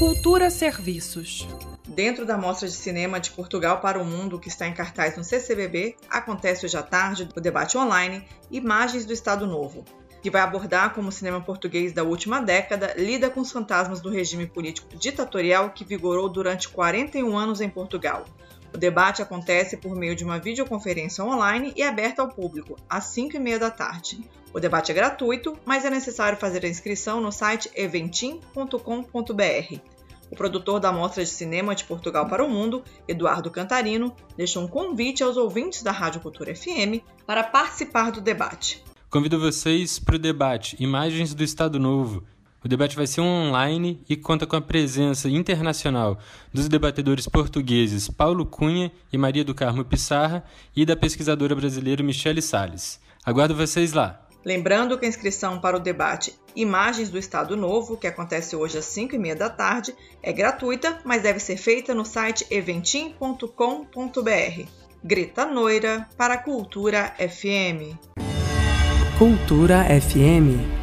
Cultura Serviços. Dentro da Mostra de Cinema de Portugal para o Mundo, que está em cartaz no CCBB, acontece hoje à tarde o debate online Imagens do Estado Novo, que vai abordar como o cinema português da última década lida com os fantasmas do regime político ditatorial que vigorou durante 41 anos em Portugal. O debate acontece por meio de uma videoconferência online e aberta ao público, às 5 e meia da tarde. O debate é gratuito, mas é necessário fazer a inscrição no site eventim.com.br. O produtor da Mostra de Cinema de Portugal para o Mundo, Eduardo Cantarino, deixou um convite aos ouvintes da Rádio Cultura FM para participar do debate. Convido vocês para o debate Imagens do Estado Novo. O debate vai ser online e conta com a presença internacional dos debatedores portugueses Paulo Cunha e Maria do Carmo Pissarra e da pesquisadora brasileira Michele Salles. Aguardo vocês lá! Lembrando que a inscrição para o debate Imagens do Estado Novo, que acontece hoje às 5 e meia da tarde, é gratuita, mas deve ser feita no site eventim.com.br. Greta Noira para a Cultura FM. Cultura FM